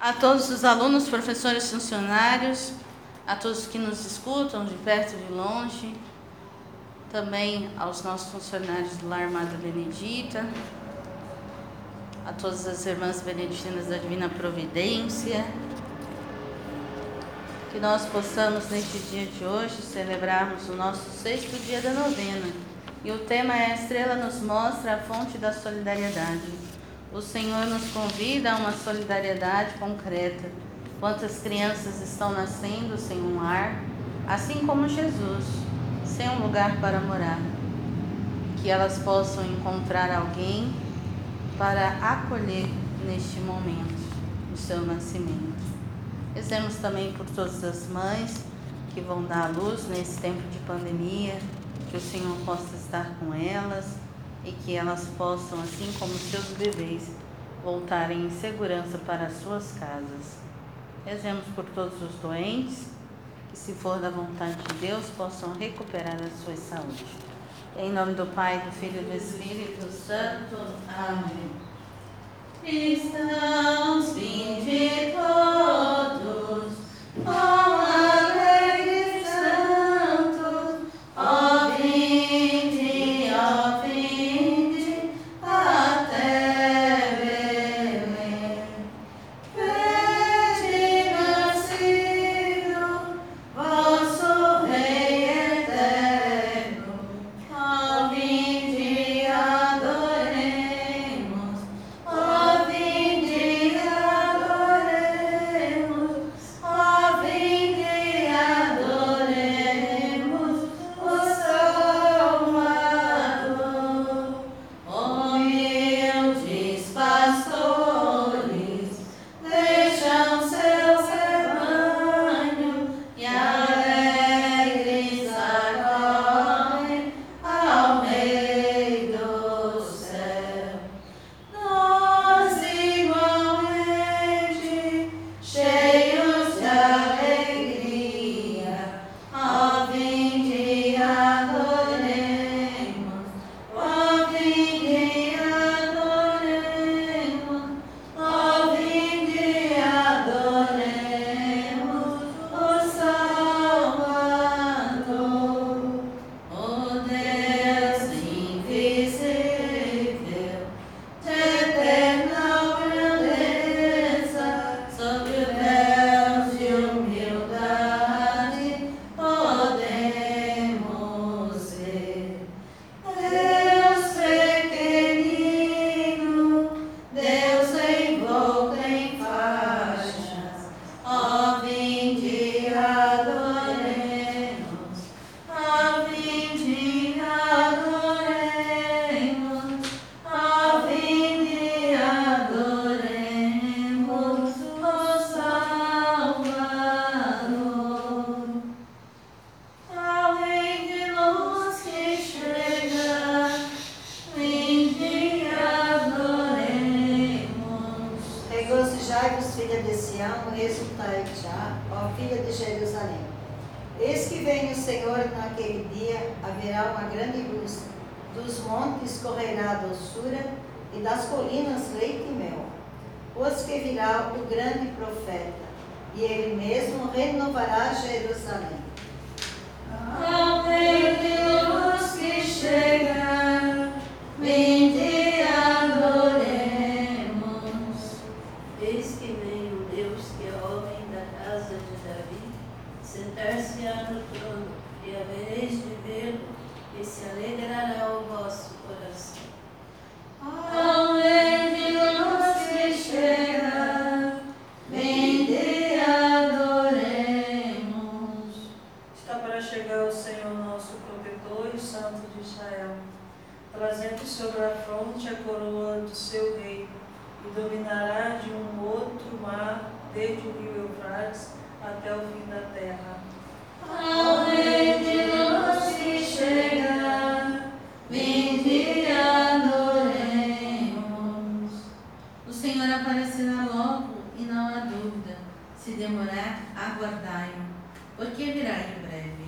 A todos os alunos, professores, funcionários, a todos que nos escutam de perto e de longe, também aos nossos funcionários do Lar Amada Benedita, a todas as irmãs beneditinas da Divina Providência, que nós possamos neste dia de hoje celebrarmos o nosso sexto dia da novena. E o tema é A Estrela nos mostra a fonte da solidariedade. O Senhor nos convida a uma solidariedade concreta. Quantas crianças estão nascendo sem um lar, assim como Jesus, sem um lugar para morar. Que elas possam encontrar alguém para acolher neste momento o seu nascimento. Rezemos também por todas as mães que vão dar à luz nesse tempo de pandemia, que o Senhor possa estar com elas e que elas possam, assim como seus bebês, voltarem em segurança para as suas casas. Rezemos por todos os doentes, que se for da vontade de Deus, possam recuperar a sua saúde. Em nome do Pai, do Filho e do Espírito Santo. Amém. Cristãos, Eis que vem o Senhor naquele dia, haverá uma grande luz, dos montes correrá a doçura, e das colinas leite e mel. Pois que virá o grande profeta, e ele mesmo renovará Jerusalém. Amém, luz que chega. Deus Santo de Israel, trazendo sobre a fronte a coroa do seu rei, e dominará de um outro mar, desde o rio Eufrates até o fim da terra. Aonde não se chegar, adoremos. O Senhor aparecerá logo e não há dúvida. Se demorar, aguardai-o, porque virá em breve.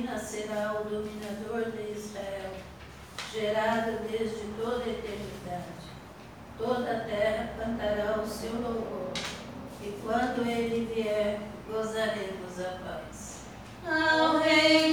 de ti nascerá o dominador de Israel, gerado desde toda a eternidade. Toda a terra cantará o seu louvor, e quando ele vier, gozaremos a paz. Ao rei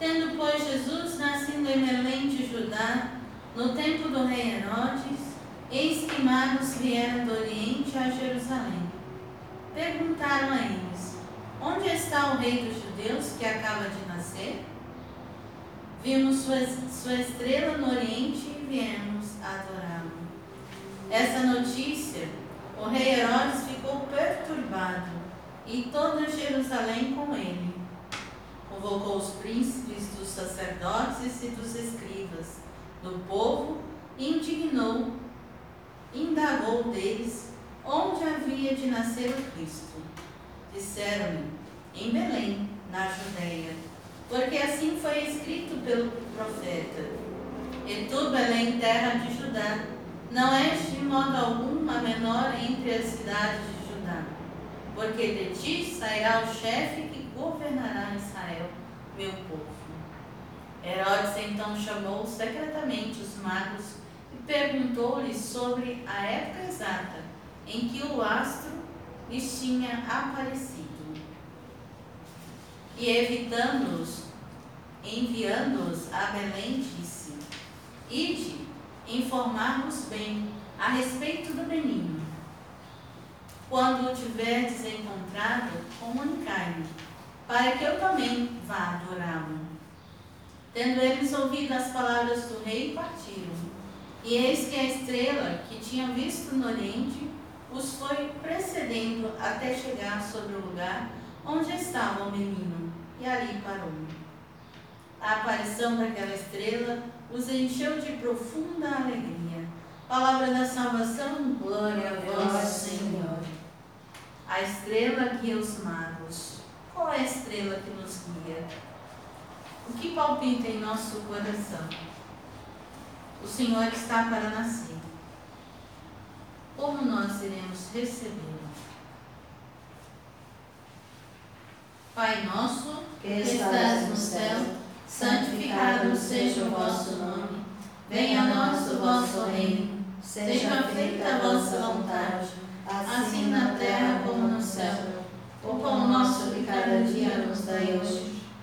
Tendo, pois, Jesus nascido em Belém de Judá, no tempo do rei Herodes, eis que magos vieram do Oriente a Jerusalém. Perguntaram a eles: Onde está o rei dos judeus que acaba de nascer? Vimos sua, sua estrela no Oriente e viemos adorá-lo. Essa notícia, o rei Herodes ficou perturbado e toda Jerusalém com ele. Convocou os príncipes dos sacerdotes e dos escribas do povo e indignou, indagou deles onde havia de nascer o Cristo. Disseram-lhe, em Belém, na Judéia, porque assim foi escrito pelo profeta. E tu, Belém, terra de Judá, não és de modo algum a menor entre as cidades de Judá, porque de ti sairá o chefe governará Israel, meu povo. Herodes então chamou secretamente os magos e perguntou-lhes sobre a época exata em que o astro lhes tinha aparecido. E evitando-os, enviando-os a Belém, disse: Ide, informar-vos bem a respeito do menino. Quando o tiverdes encontrado, comunicai-me, para que eu também vá adorá-lo. Tendo eles ouvido as palavras do rei, partiram. E eis que a estrela que tinham visto no oriente os foi precedendo até chegar sobre o lugar onde estava o menino, e ali parou. A aparição daquela estrela os encheu de profunda alegria. Palavra da salvação, glória a vós, Senhor. A estrela guia os magos. Qual é a estrela que nos guia? O que palpita em nosso coração? O Senhor está para nascer. Como nós iremos recebê-lo? Pai nosso, Que estás no céu, santificado seja o vosso nome. Venha a nós o vosso reino. Seja feita a vossa vontade,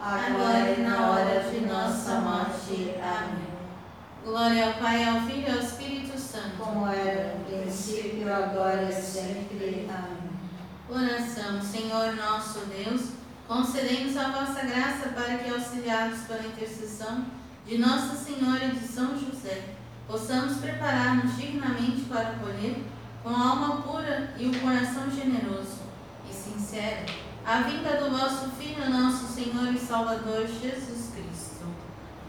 agora e na hora de nossa morte. Amém. Glória ao Pai, ao Filho e ao Espírito Santo. Como era no princípio, agora e sempre. Amém. Oração, Senhor nosso Deus, Concedei-nos a vossa graça para que, auxiliados pela intercessão de Nossa Senhora de São José, possamos preparar-nos dignamente para acolher, com a alma pura e o coração generoso e sincero, a vinda do vosso Filho, nosso Senhor e Salvador Jesus Cristo.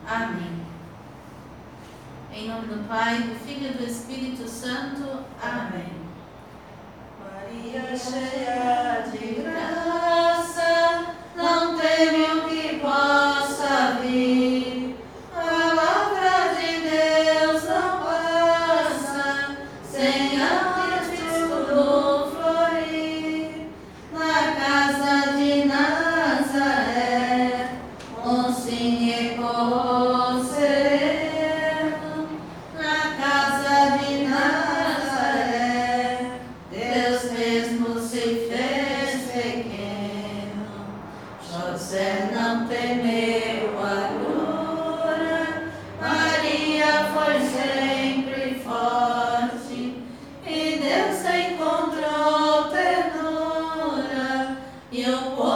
Amém. Em nome do Pai, do Filho e do Espírito Santo. Amém. Maria cheia you.